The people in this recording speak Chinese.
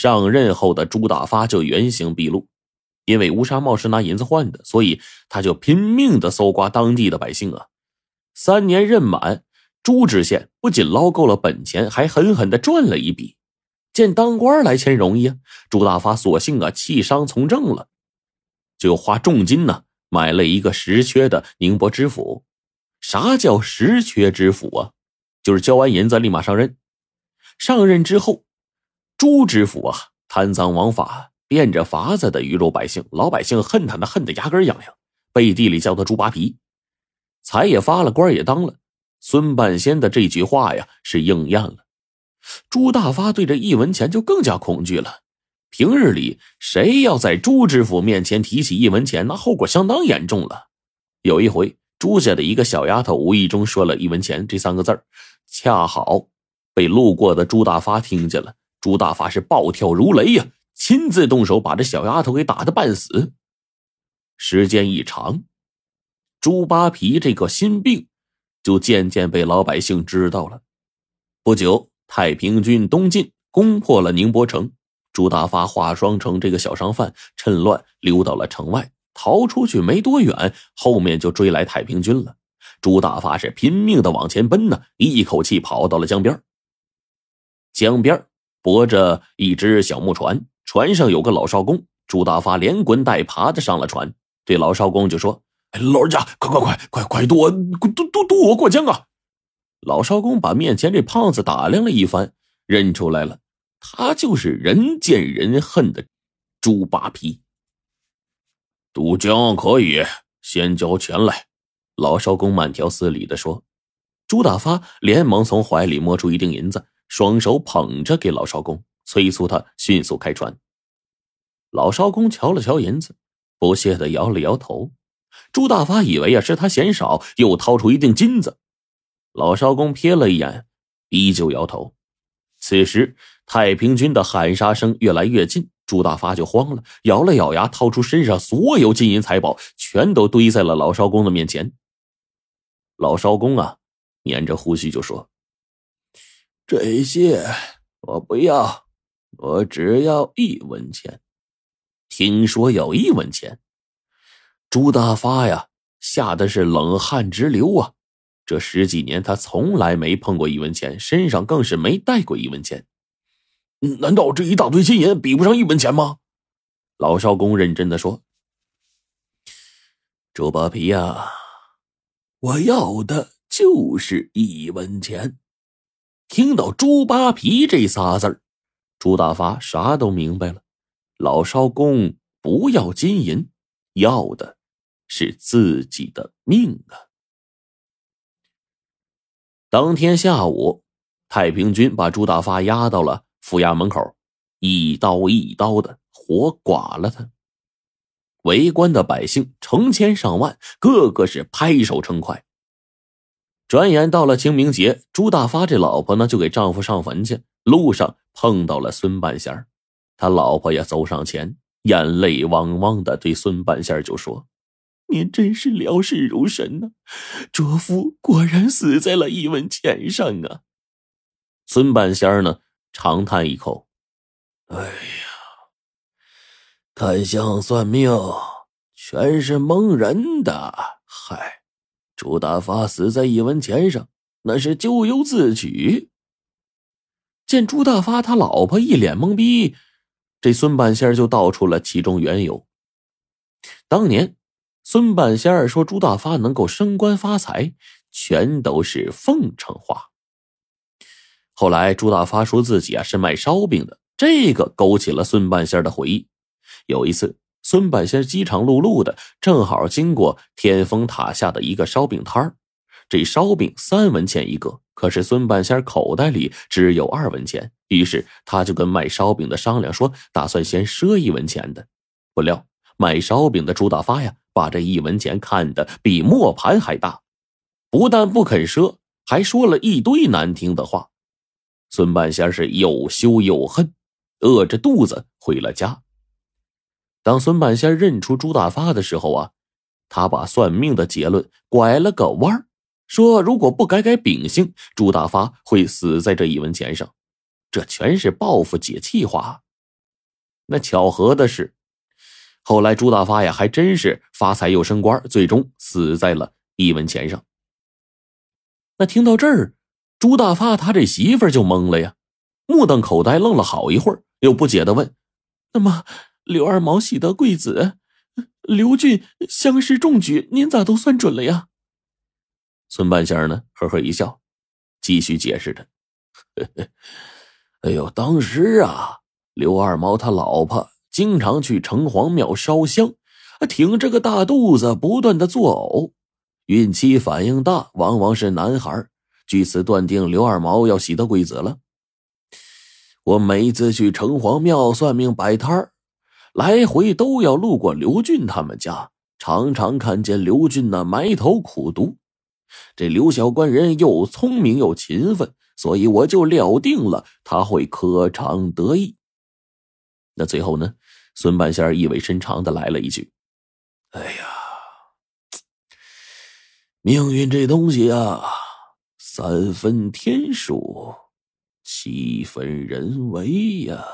上任后的朱大发就原形毕露，因为乌纱帽是拿银子换的，所以他就拼命的搜刮当地的百姓啊。三年任满，朱知县不仅捞够了本钱，还狠狠的赚了一笔。见当官来钱容易啊，朱大发索性啊弃商从政了，就花重金呢买了一个实缺的宁波知府。啥叫实缺知府啊？就是交完银子立马上任。上任之后，朱知府啊贪赃枉法，变着法子的鱼肉百姓，老百姓恨他那恨得牙根痒痒，背地里叫他猪扒皮。财也发了，官也当了，孙半仙的这句话呀是应验了。朱大发对这一文钱就更加恐惧了。平日里，谁要在朱知府面前提起一文钱，那后果相当严重了。有一回，朱家的一个小丫头无意中说了一文钱这三个字恰好被路过的朱大发听见了。朱大发是暴跳如雷呀，亲自动手把这小丫头给打得半死。时间一长，猪扒皮这个心病就渐渐被老百姓知道了。不久。太平军东进，攻破了宁波城。朱大发化妆成这个小商贩，趁乱溜到了城外。逃出去没多远，后面就追来太平军了。朱大发是拼命的往前奔呢，一口气跑到了江边。江边泊着一只小木船，船上有个老少公。朱大发连滚带爬的上了船，对老少公就说：“老人家，快快快快快渡我渡渡渡我过江啊！”老少公把面前这胖子打量了一番，认出来了，他就是人见人恨的猪扒皮。渡江可以，先交钱来。老少公慢条斯理的说。朱大发连忙从怀里摸出一锭银子，双手捧着给老少公，催促他迅速开船。老少公瞧了瞧银子，不屑的摇了摇头。朱大发以为啊是他嫌少，又掏出一锭金子。老少公瞥了一眼，依旧摇头。此时，太平军的喊杀声越来越近，朱大发就慌了，咬了咬牙，掏出身上所有金银财宝，全都堆在了老少公的面前。老少公啊，捻着胡须就说：“这些我不要，我只要一文钱。”听说有一文钱，朱大发呀，吓得是冷汗直流啊。这十几年，他从来没碰过一文钱，身上更是没带过一文钱。难道这一大堆金银比不上一文钱吗？老少公认真的说：“猪扒皮呀，我要的就是一文钱。”听到“猪扒皮”这仨字儿，朱大发啥都明白了。老少公不要金银，要的是自己的命啊！当天下午，太平军把朱大发押到了府衙门口，一刀一刀的活剐了他。围观的百姓成千上万，个个是拍手称快。转眼到了清明节，朱大发这老婆呢就给丈夫上坟去，路上碰到了孙半仙他老婆也走上前，眼泪汪汪的对孙半仙就说。您真是料事如神呐！卓夫果然死在了一文钱上啊！孙半仙呢，长叹一口：“哎呀，看相算命全是蒙人的。嗨，朱大发死在一文钱上，那是咎由自取。”见朱大发他老婆一脸懵逼，这孙半仙就道出了其中缘由。当年。孙半仙说：“朱大发能够升官发财，全都是奉承话。”后来，朱大发说自己啊是卖烧饼的，这个勾起了孙半仙的回忆。有一次，孙半仙饥肠辘辘的，正好经过天峰塔下的一个烧饼摊。这烧饼三文钱一个，可是孙半仙口袋里只有二文钱，于是他就跟卖烧饼的商量说，打算先赊一文钱的。不料，卖烧饼的朱大发呀。把这一文钱看得比磨盘还大，不但不肯赊，还说了一堆难听的话。孙半仙是又羞又恨，饿着肚子回了家。当孙半仙认出朱大发的时候啊，他把算命的结论拐了个弯说如果不改改秉性，朱大发会死在这一文钱上。这全是报复解气话。那巧合的是，后来朱大发呀，还真是发财又升官，最终死在了一文钱上。那听到这儿，朱大发他这媳妇就懵了呀，目瞪口呆，愣了好一会儿，又不解的问：“那么刘二毛喜得贵子，刘俊乡试中举，您咋都算准了呀？”孙半仙呢，呵呵一笑，继续解释着：“ 哎呦，当时啊。”刘二毛他老婆经常去城隍庙烧香，挺着个大肚子不断的作呕，孕期反应大，往往是男孩。据此断定，刘二毛要喜得贵子了。我每一次去城隍庙算命摆摊儿，来回都要路过刘俊他们家，常常看见刘俊那埋头苦读。这刘小官人又聪明又勤奋，所以我就料定了他会科场得意。那最后呢？孙半仙意味深长的来了一句：“哎呀，命运这东西啊，三分天数，七分人为呀。”